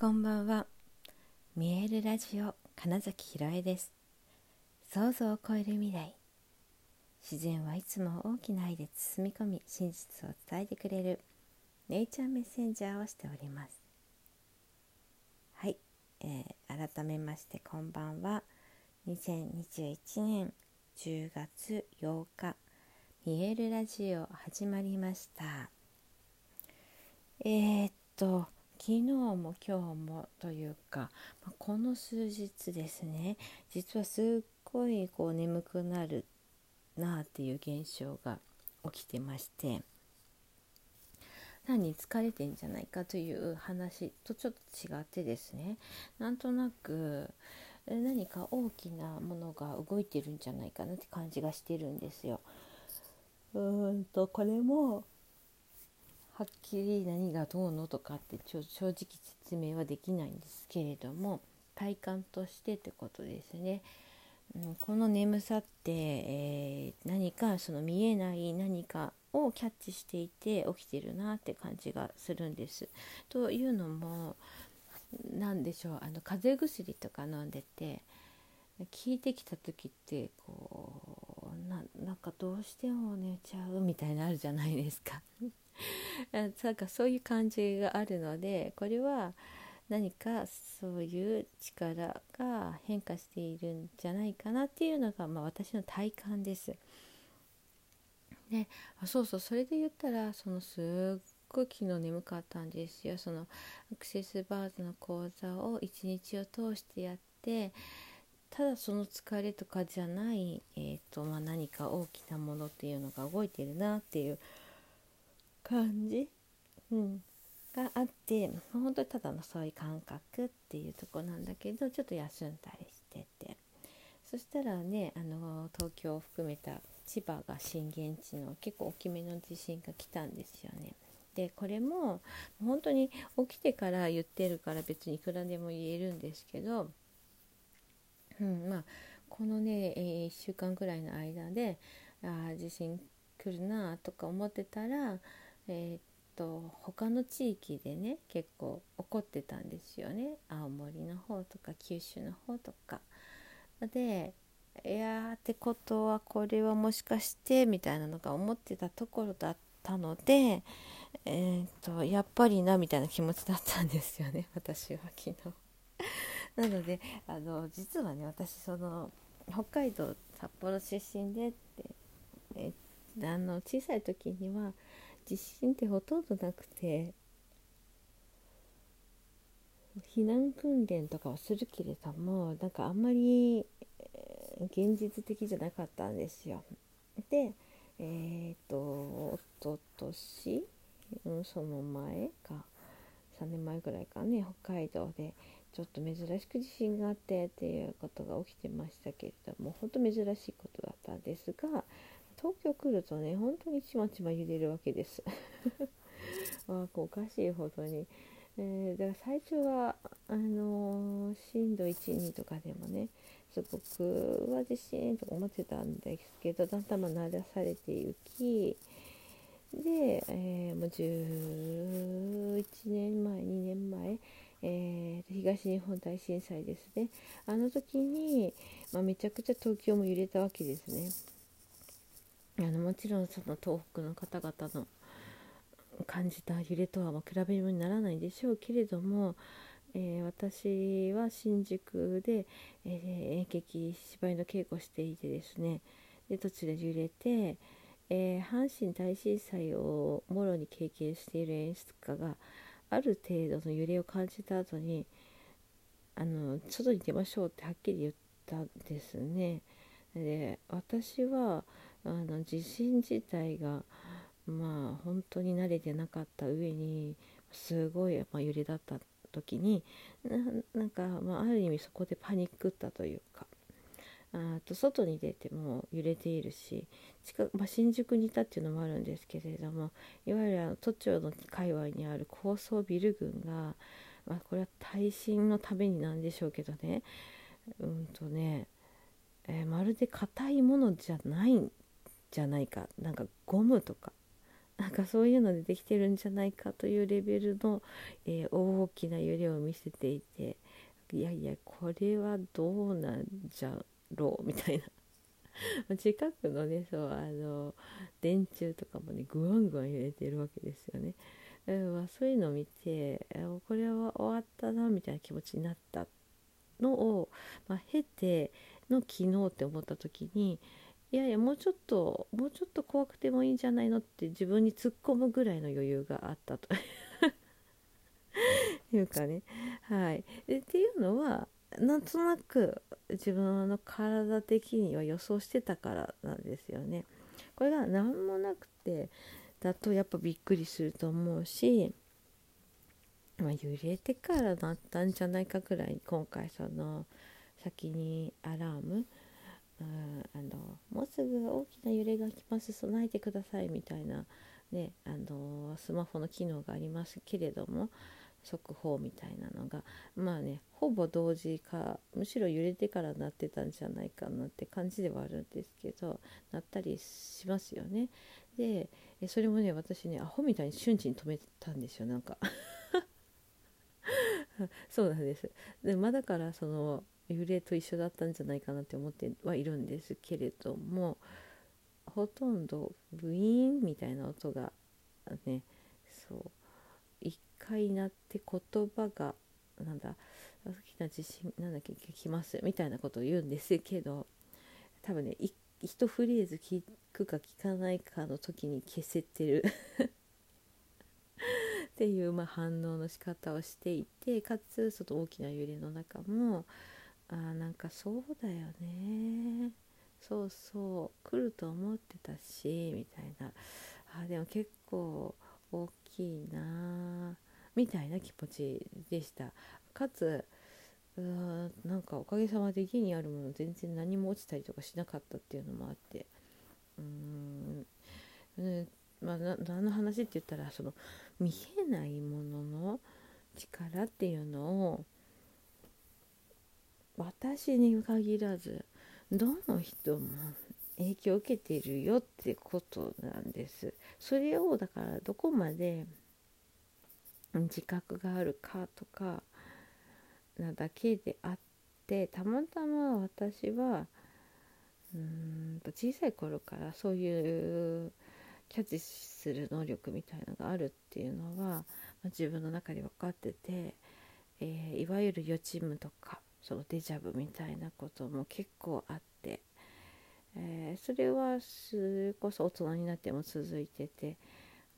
こんばんは。見えるラジオ金崎ひろえです。想像を超える未来。自然はいつも大きな愛で包み込み真実を伝えてくれるネイチャーメッセンジャーをしております。はい、えー、改めましてこんばんは。2021年10月8日見えるラジオ始まりました。えー、っと昨日も今日もというかこの数日ですね実はすっごいこう眠くなるなあっていう現象が起きてまして単に疲れてんじゃないかという話とちょっと違ってですねなんとなく何か大きなものが動いてるんじゃないかなって感じがしてるんですよ。うーんとこれもはっきり何がどうのとかって正直説明はできないんですけれども体感としてってことですね。うん、この眠さって、えー、何かその見えない何かをキャッチしていて起きてるなって感じがするんです。というのも何でしょうあの風邪薬とか飲んでて効いてきた時ってこうなんかどうしても寝ちゃうみたいなあるじゃないですかなんかそういう感じがあるのでこれは何かそういう力が変化しているんじゃないかなっていうのが、まあ、私の体感です。であそうそうそれで言ったらそのすっごい昨日眠かったんですよそのアクセスバーズの講座を一日を通してやってただその疲れとかじゃない、えーとまあ、何か大きなものっていうのが動いてるなっていう感じ、うん、があって本当にただのそういう感覚っていうとこなんだけどちょっと休んだりしてて。そしたらねあの東京を含めた千葉が震源地の結構大きめの地震が来たんですよね。でこれも本当に起きてから言ってるから別にいくらでも言えるんですけど、うんまあ、このね、えー、1週間ぐらいの間であ地震来るなとか思ってたらえー、っと他の地域でね結構起こってたんですよね青森の方とか九州の方とか。でいやーってことはこれはもしかしてみたいなのが思ってたところだったので、えーと、やっぱりなみたいな気持ちだったんですよね 私は昨日。なのであの実はね私その北海道札幌出身でって、えあの小さい時には地震ってほとんどなくて避難訓練とかはするけれどもなんかあんまり現実的じゃなかったんですよ。でえっ、ー、とおととし、うん、その前か3年前ぐらいかね北海道でちょっと珍しく地震があってっていうことが起きてましたけれども本当珍しいことだったんですが東京来るとね本当にちまちま揺れるわけです。あおかしいほどに、えー、だから最初はあのー、震度12とかでもねすごくは地震とか思ってたんですけどだんだん慣らされていきで、えー、もう11年前2年前、えー、東日本大震災ですね。あの時に、まあ、めちゃくちゃ東京も揺れたわけですね。あのもちろんその東北の方々の感じた揺れとは比べ物にならないでしょうけれども、えー、私は新宿で、えー、演劇芝居の稽古していてですねで途中で揺れて、えー、阪神大震災をもろに経験している演出家がある程度の揺れを感じた後にあの外に出ましょうってはっきり言ったんですね。で私はあの地震自体がまあ本当に慣れてなかった上にすごい、まあ、揺れだった時になんか、まあ、ある意味そこでパニックったというかあと外に出ても揺れているし近まあ、新宿にいたっていうのもあるんですけれどもいわゆるあの都庁の界隈にある高層ビル群が、まあ、これは耐震のためになんでしょうけどね。うんとね、えー、まるで硬いものじゃないんじゃないか。なんかゴムとか。なんかそういうのでできてるんじゃないかというレベルの、えー、大きな揺れを見せていていやいやこれはどうなんじゃろう？みたいな。近くのねそうあの電柱とかもねぐわんぐわん揺れてるわけですよね。うん、そういうのを見てこれは終わったなみたいな気持ちになったのを、まあ、経ての昨日って思った時にいやいやもうちょっともうちょっと怖くてもいいんじゃないのって自分に突っ込むぐらいの余裕があったと。いうかね。はい。っていうのはなんとなく自分の体的には予想してたからなんですよね。これが何もなくてだとやっぱびっくりすると思うし、まあ、揺れてからなったんじゃないかぐらい今回その先にアラームうんあのもうすぐ大きな揺れが来ます備えてくださいみたいな、ね、あのスマホの機能がありますけれども速報みたいなのがまあねほぼ同時かむしろ揺れてから鳴ってたんじゃないかなって感じではあるんですけど鳴ったりしますよね。でそれもね私ねアホみたいに瞬時に止めたんですよなんか そうなんですでまだからその幽霊と一緒だったんじゃないかなって思ってはいるんですけれどもほとんどブイーンみたいな音がねそう一回なって言葉がなんだ大きな地震なんだっけ来ますみたいなことを言うんですけど多分ね一フレーズ聞くか聞かないかの時に消せてる。っていう、まあ、反応の仕方をしていてかつその大きな揺れの中もあなんかそうだよね。そうそう。来ると思ってたしみたいな。あでも結構大きいな。みたいな気持ちでした。かつうーなんかおかげさまで家にあるもの全然何も落ちたりとかしなかったっていうのもあって。うーん、ね、まあ何の話って言ったらその見えないものの力っていうのを私に限らずどの人も影響を受けているよってことなんです。それをだからどこまで自覚があるかとかなだけであってたまたま私はうんと小さい頃からそういうキャッチする能力みたいのがあるっていうのは、まあ、自分の中で分かってて、えー、いわゆる予知夢とかそのデジャブみたいなことも結構あって、えー、それはそれこそ大人になっても続いてて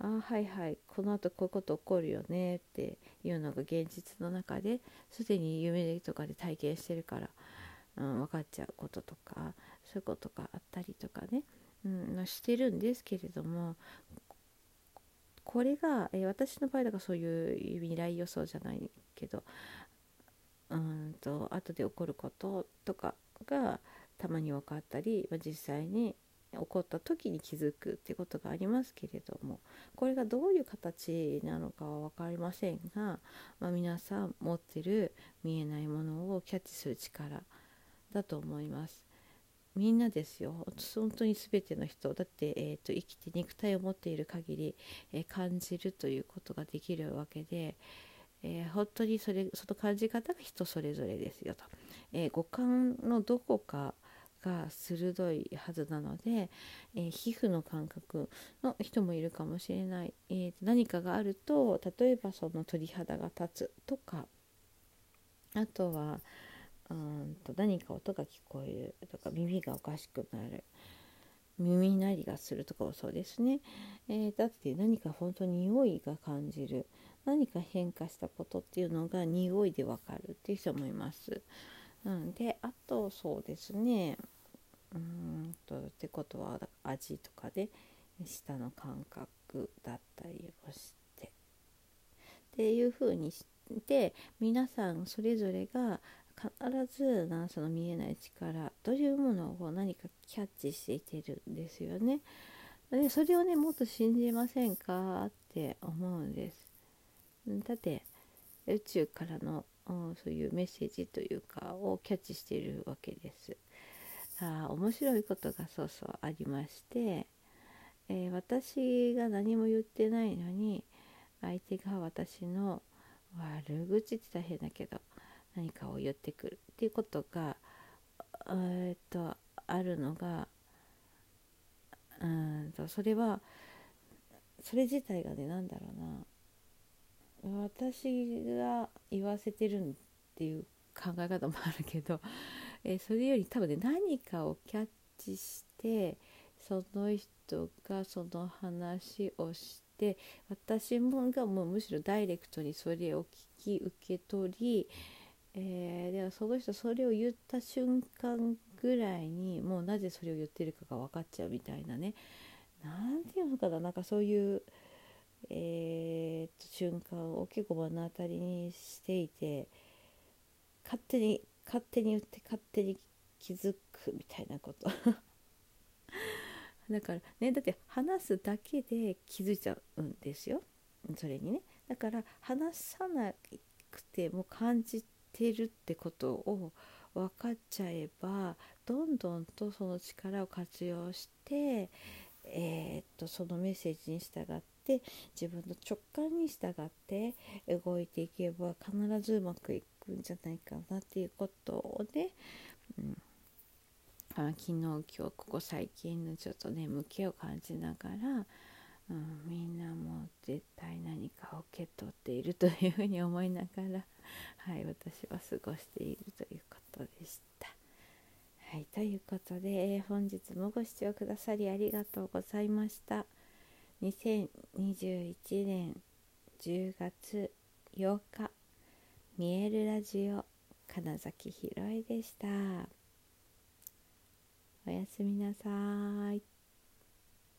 ああはいはいこのあとこういうこと起こるよねっていうのが現実の中ですでに夢とかで体験してるから、うん、分かっちゃうこととかそういうことがあったりとかね、うん、してるんですけれどもこれが、えー、私の場合だからそういう未来予想じゃないけどうんと後で起こることとかがたまに分かったり、まあ、実際に起こった時に気づくってことがありますけれどもこれがどういう形なのかは分かりませんが、まあ、皆さん持ってる見えないものをキャッチする力だと思います。みんなですよ本当に全ての人だって、えーと、生きて肉体を持っている限り、えー、感じるということができるわけで、えー、本当にそれその感じ方が人それぞれですよと、えー、五感のどこかが鋭いはずなので、えー、皮膚の感覚の人もいるかもしれない、えー、何かがあると例えばその鳥肌が立つとかあとはうんと何か音が聞こえるとか耳がおかしくなる耳鳴りがするとかもそうですね、えー、だって何か本当に匂いが感じる。何か変化したことっていうのが匂いでわかるっていう人もいます。うん、であとそうですねうんとってことは味とかで舌の感覚だったりをしてっていうふうにして皆さんそれぞれが必ずなその見えない力というものを何かキャッチしていてるんですよね。でそれをねもっと信じませんかって思うんです。だって宇宙からのそういうメッセージというかをキャッチしているわけです。あ面白いことがそうそうありまして、えー、私が何も言ってないのに相手が私の悪口って大変だけど何かを言ってくるっていうことがえっとあるのがうんとそれはそれ自体がね何だろうな私が言わせてるっていう考え方もあるけど、えー、それより多分ね何かをキャッチしてその人がその話をして私もがもうむしろダイレクトにそれを聞き受け取り、えー、ではその人それを言った瞬間ぐらいにもうなぜそれを言ってるかが分かっちゃうみたいなね。何て言うのかななんかそういう、えー、瞬間を結構目の当たりにしていて勝手に勝手に言って勝手に気づくみたいなこと。だからねだって話すだけで気づいちゃうんですよ。それにね。だから話さなくても感じてるってことを分かっちゃえばどんどんとその力を活用して、えー、っとそのメッセージに従って自分の直感に従って動いていけば必ずうまくいくんじゃないかなっていうことをね、うんあ昨日今日ここ最近のちょっと眠気を感じながら、うん、みんなも絶対何かを受け取っているというふうに思いながら、はい、私は過ごしているということでした。はい、ということで、えー、本日もご視聴くださりありがとうございました。2021年10月8日見えるラジオ金崎ひろえでした。おやすみなさい。